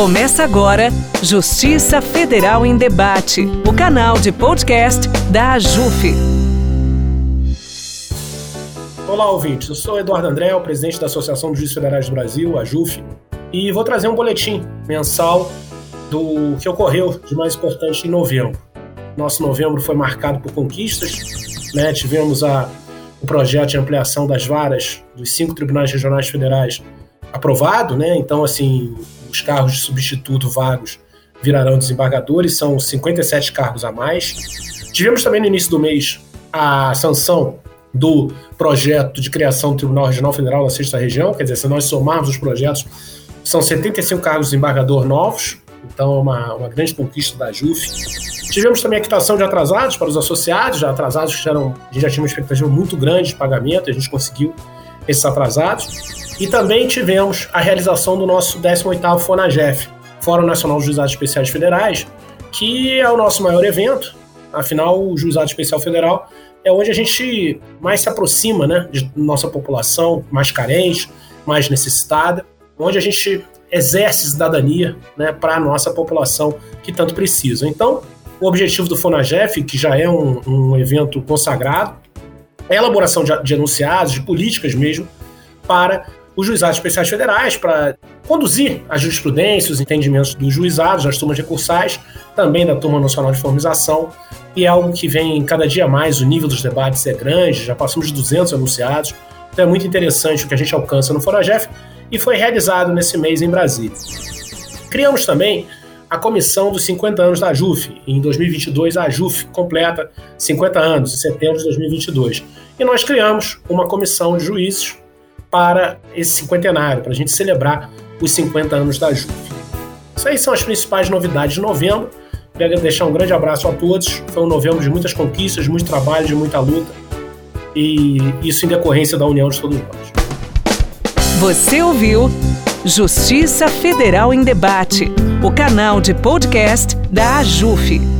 Começa agora Justiça Federal em Debate, o canal de podcast da AJUF. Olá, ouvintes. Eu sou Eduardo André, o presidente da Associação dos Juízes Federais do Brasil, a AJUF, e vou trazer um boletim mensal do que ocorreu de mais importante em novembro. Nosso novembro foi marcado por conquistas, né? tivemos a, o projeto de ampliação das varas dos cinco tribunais regionais federais aprovado, né? Então, assim, os cargos de substituto vagos virarão desembargadores, são 57 cargos a mais. Tivemos também no início do mês a sanção do projeto de criação do Tribunal Regional Federal na Sexta Região, quer dizer, se nós somarmos os projetos, são 75 cargos de desembargador novos, então é uma, uma grande conquista da JUF. Tivemos também a quitação de atrasados para os associados, já atrasados que eram, a gente já tinha uma expectativa muito grande de pagamento, a gente conseguiu esses atrasados. E também tivemos a realização do nosso 18º FONAGEF, Fórum Nacional dos Juizados Especiais Federais, que é o nosso maior evento. Afinal, o Juizado Especial Federal é onde a gente mais se aproxima né, de nossa população mais carente, mais necessitada, onde a gente exerce cidadania né, para a nossa população que tanto precisa. Então, o objetivo do FONAGEF, que já é um, um evento consagrado, é a elaboração de, de enunciados, de políticas mesmo, para os juizados especiais federais para conduzir a jurisprudência, os entendimentos dos juizados, das turmas recursais, também da turma nacional de formização, e é algo que vem cada dia mais, o nível dos debates é grande, já passamos de 200 anunciados, então é muito interessante o que a gente alcança no Foragef, e foi realizado nesse mês em Brasília. Criamos também a comissão dos 50 anos da JUF. Em 2022, a JUF completa 50 anos, em setembro de 2022. E nós criamos uma comissão de juízes para esse cinquentenário, para a gente celebrar os 50 anos da JUF. Isso aí são as principais novidades de novembro. Quero deixar um grande abraço a todos. Foi um novembro de muitas conquistas, muito trabalho, de muita luta. E isso em decorrência da união de todos nós. Você ouviu Justiça Federal em Debate, o canal de podcast da AJUF.